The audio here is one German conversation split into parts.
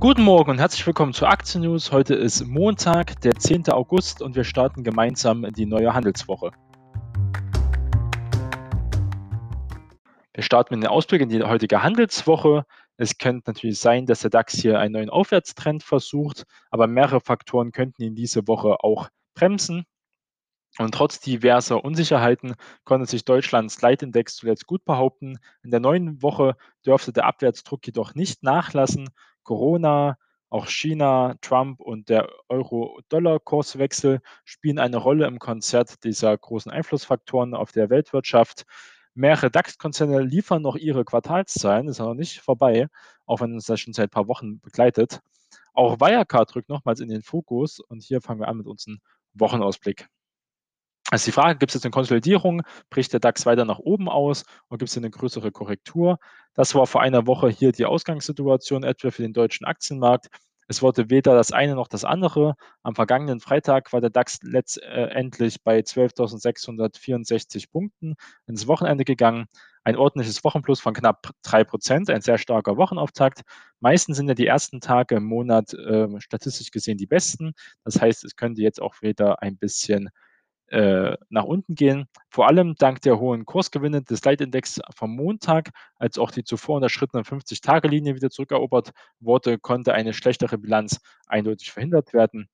Guten Morgen und herzlich willkommen zu Aktien News. Heute ist Montag, der 10. August und wir starten gemeinsam in die neue Handelswoche. Wir starten mit einem Ausblick in die heutige Handelswoche. Es könnte natürlich sein, dass der DAX hier einen neuen Aufwärtstrend versucht, aber mehrere Faktoren könnten ihn diese Woche auch bremsen. Und trotz diverser Unsicherheiten konnte sich Deutschlands Leitindex zuletzt gut behaupten. In der neuen Woche dürfte der Abwärtsdruck jedoch nicht nachlassen. Corona, auch China, Trump und der Euro-Dollar-Kurswechsel spielen eine Rolle im Konzert dieser großen Einflussfaktoren auf der Weltwirtschaft. Mehrere DAX-Konzerne liefern noch ihre Quartalszahlen, ist noch nicht vorbei, auch wenn uns das schon seit ein paar Wochen begleitet. Auch Wirecard rückt nochmals in den Fokus und hier fangen wir an mit unserem Wochenausblick. Also die Frage, gibt es jetzt eine Konsolidierung, bricht der DAX weiter nach oben aus oder gibt es eine größere Korrektur? Das war vor einer Woche hier die Ausgangssituation etwa für den deutschen Aktienmarkt. Es wurde weder das eine noch das andere. Am vergangenen Freitag war der DAX letztendlich bei 12.664 Punkten ins Wochenende gegangen. Ein ordentliches Wochenplus von knapp 3%, ein sehr starker Wochenauftakt. Meistens sind ja die ersten Tage im Monat äh, statistisch gesehen die besten. Das heißt, es könnte jetzt auch wieder ein bisschen äh, nach unten gehen. Vor allem dank der hohen Kursgewinne des Leitindex vom Montag, als auch die zuvor unterschrittene 50-Tage-Linie wieder zurückerobert wurde, konnte eine schlechtere Bilanz eindeutig verhindert werden.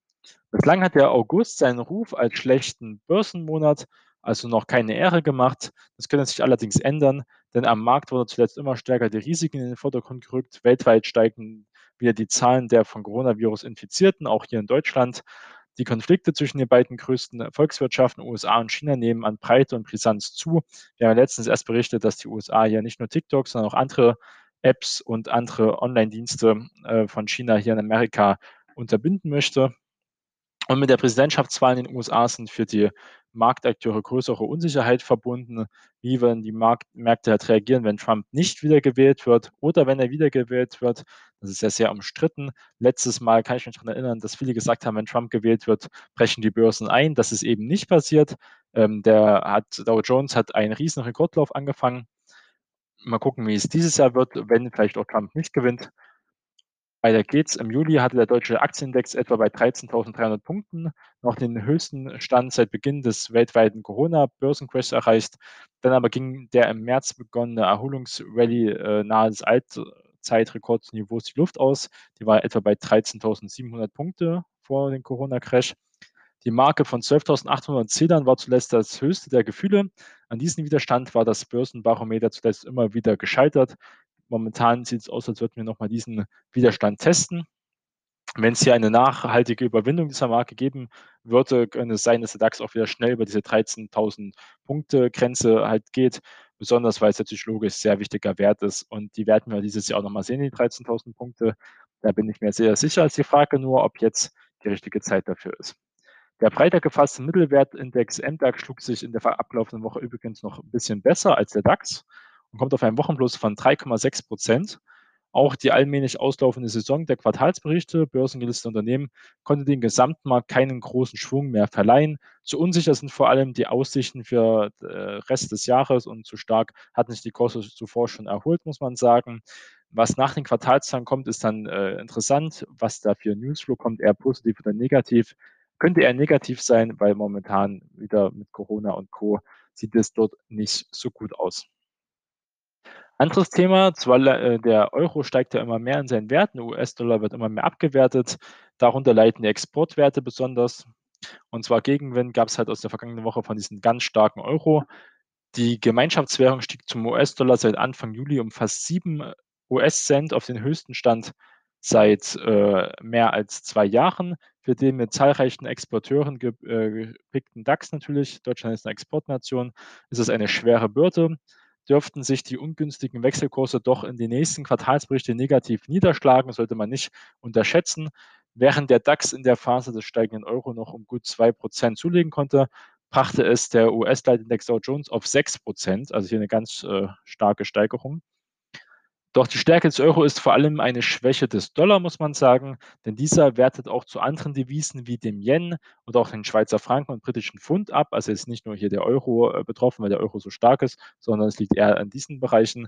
Bislang hat der August seinen Ruf als schlechten Börsenmonat also noch keine Ehre gemacht. Das könnte sich allerdings ändern, denn am Markt wurde zuletzt immer stärker die Risiken in den Vordergrund gerückt. Weltweit steigen wieder die Zahlen der von Coronavirus Infizierten, auch hier in Deutschland. Die Konflikte zwischen den beiden größten Volkswirtschaften, USA und China, nehmen an Breite und Brisanz zu. Wir haben letztens erst berichtet, dass die USA ja nicht nur TikTok, sondern auch andere Apps und andere Online-Dienste äh, von China hier in Amerika unterbinden möchte. Und mit der Präsidentschaftswahl in den USA sind für die Marktakteure größere Unsicherheit verbunden. Wie werden die Markt Märkte halt reagieren, wenn Trump nicht wiedergewählt wird oder wenn er wiedergewählt wird? Das ist ja sehr umstritten. Letztes Mal kann ich mich daran erinnern, dass viele gesagt haben, wenn Trump gewählt wird, brechen die Börsen ein. Das ist eben nicht passiert. Ähm, der hat, Dow Jones hat einen riesen Rekordlauf angefangen. Mal gucken, wie es dieses Jahr wird, wenn vielleicht auch Trump nicht gewinnt. Weiter geht's. Im Juli hatte der deutsche Aktienindex etwa bei 13.300 Punkten noch den höchsten Stand seit Beginn des weltweiten Corona-Börsencrashs erreicht. Dann aber ging der im März begonnene Erholungsrallye äh, nahe des Allzeitrekordniveaus die Luft aus. Die war etwa bei 13.700 Punkte vor dem Corona-Crash. Die Marke von 12.800 Zählern war zuletzt das höchste der Gefühle. An diesem Widerstand war das Börsenbarometer zuletzt immer wieder gescheitert. Momentan sieht es aus, als würden wir nochmal diesen Widerstand testen. Wenn es hier eine nachhaltige Überwindung dieser Marke geben würde, könnte es sein, dass der DAX auch wieder schnell über diese 13.000 Punkte Grenze halt geht. Besonders weil es natürlich logisch sehr wichtiger Wert ist. Und die werden wir dieses Jahr auch nochmal sehen, die 13.000 Punkte. Da bin ich mir sehr sicher. Als die Frage nur, ob jetzt die richtige Zeit dafür ist. Der Freitag gefasste Mittelwertindex MDAX schlug sich in der abgelaufenen Woche übrigens noch ein bisschen besser als der DAX und kommt auf einen Wochenplus von 3,6 Prozent. Auch die allmählich auslaufende Saison der Quartalsberichte börsengelistete Unternehmen konnte dem Gesamtmarkt keinen großen Schwung mehr verleihen. Zu unsicher sind vor allem die Aussichten für den äh, Rest des Jahres und zu stark hatten sich die Kurse zuvor schon erholt, muss man sagen. Was nach den Quartalszahlen kommt, ist dann äh, interessant. Was da für Newsflow kommt, eher positiv oder negativ. Könnte eher negativ sein, weil momentan wieder mit Corona und Co. sieht es dort nicht so gut aus. Anderes Thema, zwar äh, der Euro steigt ja immer mehr in seinen Werten, der US-Dollar wird immer mehr abgewertet, darunter leiden die Exportwerte besonders. Und zwar Gegenwind gab es halt aus der vergangenen Woche von diesem ganz starken Euro. Die Gemeinschaftswährung stieg zum US-Dollar seit Anfang Juli um fast 7 US-Cent auf den höchsten Stand seit äh, mehr als zwei Jahren, für den mit zahlreichen Exporteuren äh, gepickten DAX natürlich, Deutschland ist eine Exportnation, ist es eine schwere Bürde dürften sich die ungünstigen Wechselkurse doch in den nächsten Quartalsberichten negativ niederschlagen, sollte man nicht unterschätzen. Während der DAX in der Phase des steigenden Euro noch um gut 2% zulegen konnte, brachte es der US-Leitindex Dow Jones auf 6%, also hier eine ganz äh, starke Steigerung. Doch die Stärke des Euro ist vor allem eine Schwäche des Dollar, muss man sagen, denn dieser wertet auch zu anderen Devisen wie dem Yen und auch den Schweizer Franken und britischen Pfund ab. Also ist nicht nur hier der Euro äh, betroffen, weil der Euro so stark ist, sondern es liegt eher an diesen Bereichen.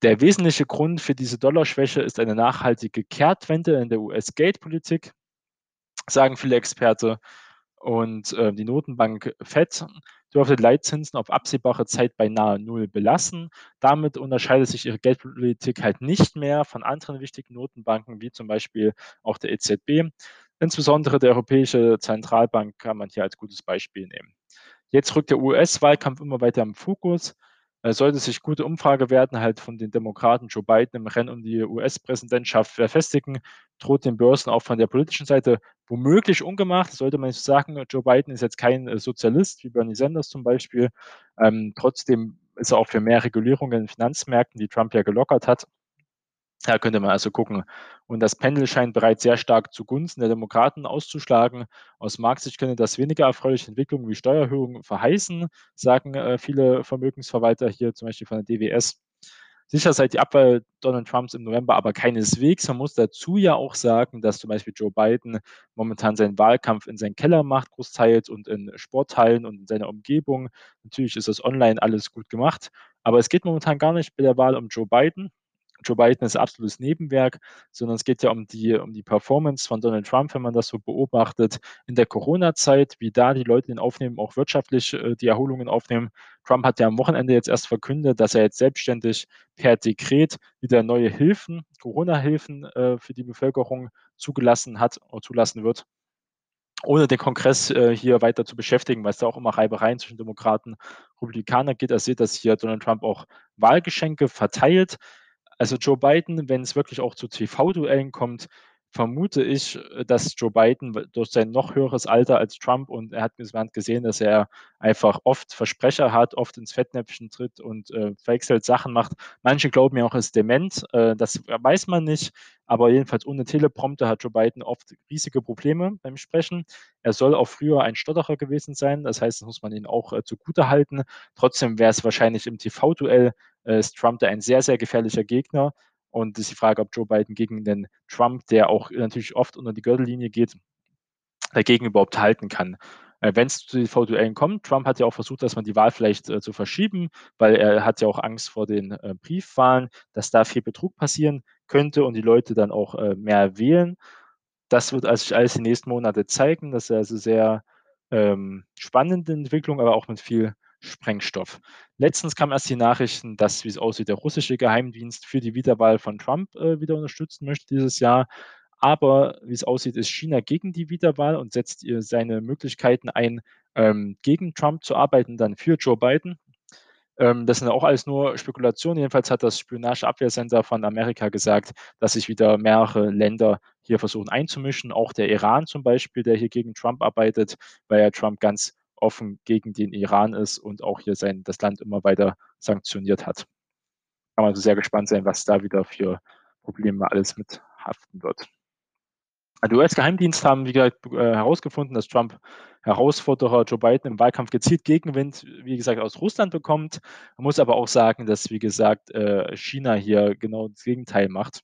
Der wesentliche Grund für diese Dollarschwäche ist eine nachhaltige Kehrtwende in der US-Geldpolitik, sagen viele Experte. Und äh, die Notenbank Fed dürfte Leitzinsen auf absehbare Zeit beinahe null belassen. Damit unterscheidet sich ihre Geldpolitik halt nicht mehr von anderen wichtigen Notenbanken, wie zum Beispiel auch der EZB. Insbesondere der Europäische Zentralbank kann man hier als gutes Beispiel nehmen. Jetzt rückt der US-Wahlkampf immer weiter im Fokus. Äh, sollte sich gute Umfragewerten halt von den Demokraten Joe Biden im Rennen um die US-Präsidentschaft verfestigen, droht den Börsen auch von der politischen Seite womöglich ungemacht. Sollte man nicht sagen, Joe Biden ist jetzt kein äh, Sozialist wie Bernie Sanders zum Beispiel. Ähm, trotzdem ist er auch für mehr Regulierungen in Finanzmärkten, die Trump ja gelockert hat, da könnte man also gucken. Und das Pendel scheint bereits sehr stark zugunsten der Demokraten auszuschlagen. Aus Marxsicht könnte das weniger erfreuliche Entwicklungen wie Steuererhöhungen verheißen, sagen äh, viele Vermögensverwalter hier, zum Beispiel von der DWS. Sicher sei die Abwahl Donald Trumps im November aber keineswegs. Man muss dazu ja auch sagen, dass zum Beispiel Joe Biden momentan seinen Wahlkampf in seinen Keller macht, großteils und in Sporthallen und in seiner Umgebung. Natürlich ist das online alles gut gemacht, aber es geht momentan gar nicht bei der Wahl um Joe Biden, Joe Biden ist absolutes Nebenwerk, sondern es geht ja um die, um die Performance von Donald Trump, wenn man das so beobachtet, in der Corona-Zeit, wie da die Leute ihn aufnehmen, auch wirtschaftlich äh, die Erholungen aufnehmen. Trump hat ja am Wochenende jetzt erst verkündet, dass er jetzt selbstständig per Dekret wieder neue Hilfen, Corona-Hilfen äh, für die Bevölkerung zugelassen hat oder zulassen wird ohne den Kongress äh, hier weiter zu beschäftigen, weil es da auch immer Reibereien zwischen Demokraten und Republikanern gibt. Er sieht, dass hier Donald Trump auch Wahlgeschenke verteilt. Also Joe Biden, wenn es wirklich auch zu TV-Duellen kommt, vermute ich, äh, dass Joe Biden durch sein noch höheres Alter als Trump und er hat, man gesehen, dass er einfach oft Versprecher hat, oft ins Fettnäpfchen tritt und äh, verwechselt Sachen macht. Manche glauben ja auch, er ist dement. Äh, das weiß man nicht. Aber jedenfalls ohne Teleprompter hat Joe Biden oft riesige Probleme beim Sprechen. Er soll auch früher ein Stotterer gewesen sein. Das heißt, das muss man ihn auch äh, zugute halten. Trotzdem wäre es wahrscheinlich im TV-Duell ist Trump da ein sehr, sehr gefährlicher Gegner. Und es ist die Frage, ob Joe Biden gegen den Trump, der auch natürlich oft unter die Gürtellinie geht, dagegen überhaupt halten kann. Äh, Wenn es zu den V-Duellen kommt, Trump hat ja auch versucht, dass man die Wahl vielleicht äh, zu verschieben, weil er hat ja auch Angst vor den äh, Briefwahlen, dass da viel Betrug passieren könnte und die Leute dann auch äh, mehr wählen. Das wird also sich alles die nächsten Monate zeigen. Das ist also sehr ähm, spannende Entwicklung, aber auch mit viel Sprengstoff. Letztens kamen erst die Nachrichten, dass, wie es aussieht, der russische Geheimdienst für die Wiederwahl von Trump äh, wieder unterstützen möchte dieses Jahr. Aber wie es aussieht, ist China gegen die Wiederwahl und setzt ihr seine Möglichkeiten ein, ähm, gegen Trump zu arbeiten, dann für Joe Biden. Ähm, das sind auch alles nur Spekulationen. Jedenfalls hat das Spionageabwehrcenter von Amerika gesagt, dass sich wieder mehrere Länder hier versuchen einzumischen. Auch der Iran zum Beispiel, der hier gegen Trump arbeitet, weil ja Trump ganz offen gegen den Iran ist und auch hier sein, das Land immer weiter sanktioniert hat. Kann man also sehr gespannt sein, was da wieder für Probleme alles mit haften wird. Die US-Geheimdienst haben, wie gesagt, äh, herausgefunden, dass Trump Herausforderer Joe Biden im Wahlkampf gezielt Gegenwind, wie gesagt, aus Russland bekommt. Man muss aber auch sagen, dass, wie gesagt, äh, China hier genau das Gegenteil macht.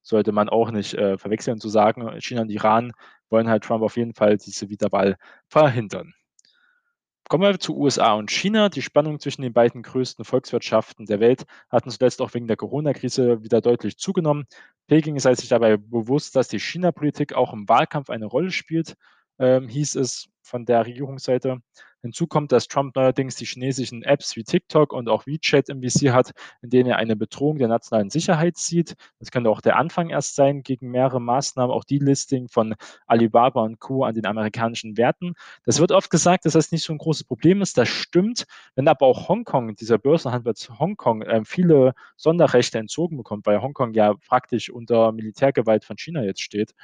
Sollte man auch nicht äh, verwechseln zu sagen, China und Iran wollen halt Trump auf jeden Fall diese Wiederwahl verhindern. Kommen wir zu USA und China. Die Spannung zwischen den beiden größten Volkswirtschaften der Welt hatten zuletzt auch wegen der Corona-Krise wieder deutlich zugenommen. Peking sei sich dabei bewusst, dass die China-Politik auch im Wahlkampf eine Rolle spielt, ähm, hieß es von der Regierungsseite. Hinzu kommt, dass Trump neuerdings die chinesischen Apps wie TikTok und auch WeChat im Visier hat, in denen er eine Bedrohung der nationalen Sicherheit sieht. Das könnte auch der Anfang erst sein gegen mehrere Maßnahmen, auch die Listing von Alibaba und Co. an den amerikanischen Werten. Das wird oft gesagt, dass das nicht so ein großes Problem ist. Das stimmt. Wenn aber auch Hongkong, dieser Börsenhandel Hongkong, äh, viele Sonderrechte entzogen bekommt, weil Hongkong ja praktisch unter Militärgewalt von China jetzt steht,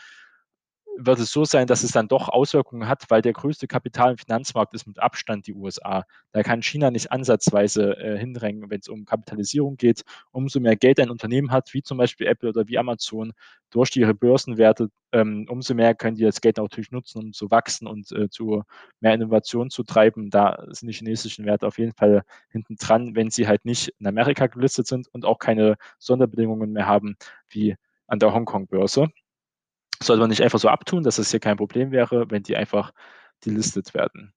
wird es so sein, dass es dann doch Auswirkungen hat, weil der größte Kapital- und Finanzmarkt ist mit Abstand die USA. Da kann China nicht ansatzweise äh, hindrängen, wenn es um Kapitalisierung geht. Umso mehr Geld ein Unternehmen hat, wie zum Beispiel Apple oder wie Amazon, durch ihre Börsenwerte, ähm, umso mehr können die das Geld natürlich nutzen, um zu wachsen und äh, zu mehr Innovation zu treiben. Da sind die chinesischen Werte auf jeden Fall hinten dran, wenn sie halt nicht in Amerika gelistet sind und auch keine Sonderbedingungen mehr haben wie an der Hongkong-Börse sollte man nicht einfach so abtun, dass es hier kein Problem wäre, wenn die einfach delistet werden.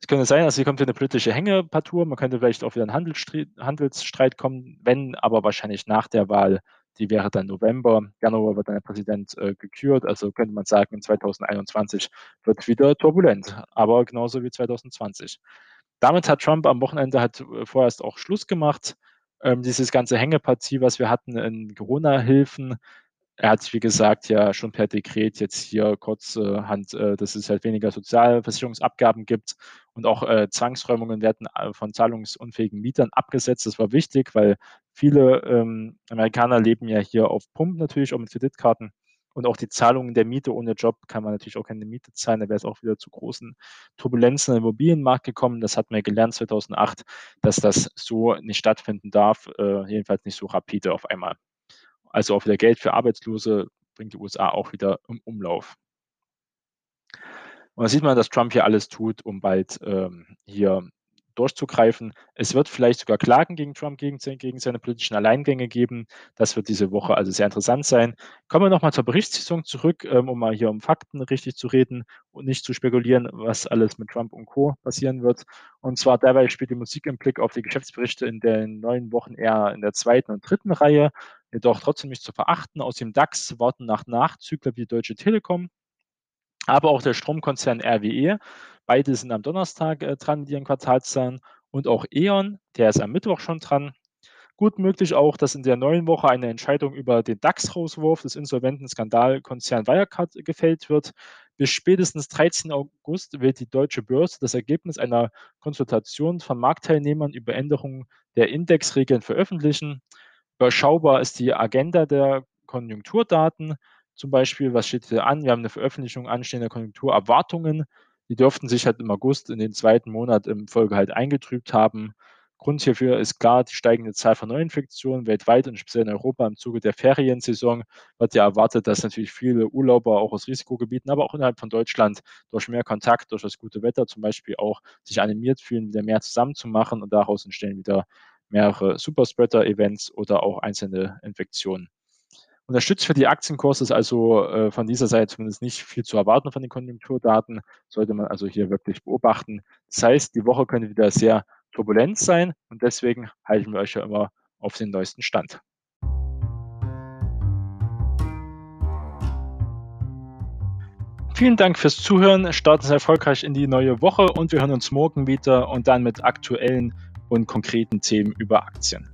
Es könnte sein, also hier kommt wieder eine politische Hängepartur. Man könnte vielleicht auch wieder ein Handelsstreit, Handelsstreit kommen, wenn, aber wahrscheinlich nach der Wahl. Die wäre dann November. Januar wird dann der Präsident äh, gekürt. Also könnte man sagen, in 2021 wird wieder turbulent, aber genauso wie 2020. Damit hat Trump am Wochenende hat äh, vorerst auch Schluss gemacht. Ähm, dieses ganze Hängepartie, was wir hatten in Corona-Hilfen, er hat, wie gesagt, ja schon per Dekret jetzt hier kurzhand, äh, dass es halt weniger Sozialversicherungsabgaben gibt und auch äh, Zwangsräumungen werden äh, von zahlungsunfähigen Mietern abgesetzt. Das war wichtig, weil viele ähm, Amerikaner leben ja hier auf Pump natürlich, auch mit Kreditkarten. Und auch die Zahlungen der Miete ohne Job kann man natürlich auch keine Miete zahlen. Da wäre es auch wieder zu großen Turbulenzen im Immobilienmarkt gekommen. Das hatten wir gelernt 2008, dass das so nicht stattfinden darf, äh, jedenfalls nicht so rapide auf einmal. Also auch wieder Geld für Arbeitslose bringt die USA auch wieder im Umlauf. Und da sieht man, dass Trump hier alles tut, um bald ähm, hier durchzugreifen. Es wird vielleicht sogar Klagen gegen Trump, gegen, gegen, seine politischen Alleingänge geben. Das wird diese Woche also sehr interessant sein. Kommen wir nochmal zur Berichtssitzung zurück, ähm, um mal hier um Fakten richtig zu reden und nicht zu spekulieren, was alles mit Trump und Co. passieren wird. Und zwar dabei spielt die Musik im Blick auf die Geschäftsberichte in den neuen Wochen eher in der zweiten und dritten Reihe, jedoch trotzdem nicht zu verachten. Aus dem DAX warten nach Nachzügler wie Deutsche Telekom, aber auch der Stromkonzern RWE Beide sind am Donnerstag äh, dran mit ihren Quartalszahlen und auch E.ON, der ist am Mittwoch schon dran. Gut möglich auch, dass in der neuen Woche eine Entscheidung über den DAX-Rauswurf des insolventen Skandalkonzern Wirecard gefällt wird. Bis spätestens 13. August wird die Deutsche Börse das Ergebnis einer Konsultation von Marktteilnehmern über Änderungen der Indexregeln veröffentlichen. Überschaubar ist die Agenda der Konjunkturdaten. Zum Beispiel, was steht hier an? Wir haben eine Veröffentlichung anstehender Konjunkturerwartungen die dürften sich halt im August in den zweiten Monat im Folge halt eingetrübt haben. Grund hierfür ist klar die steigende Zahl von Neuinfektionen weltweit und speziell in Europa im Zuge der Feriensaison wird ja erwartet, dass natürlich viele Urlauber auch aus Risikogebieten, aber auch innerhalb von Deutschland durch mehr Kontakt, durch das gute Wetter zum Beispiel auch sich animiert fühlen, wieder mehr zusammenzumachen und daraus entstehen wieder mehrere Superspreader-Events oder auch einzelne Infektionen. Unterstützt für die Aktienkurse ist also äh, von dieser Seite zumindest nicht viel zu erwarten von den Konjunkturdaten, sollte man also hier wirklich beobachten. Das heißt, die Woche könnte wieder sehr turbulent sein und deswegen halten wir euch ja immer auf den neuesten Stand. Vielen Dank fürs Zuhören. Starten Sie erfolgreich in die neue Woche und wir hören uns morgen wieder und dann mit aktuellen und konkreten Themen über Aktien.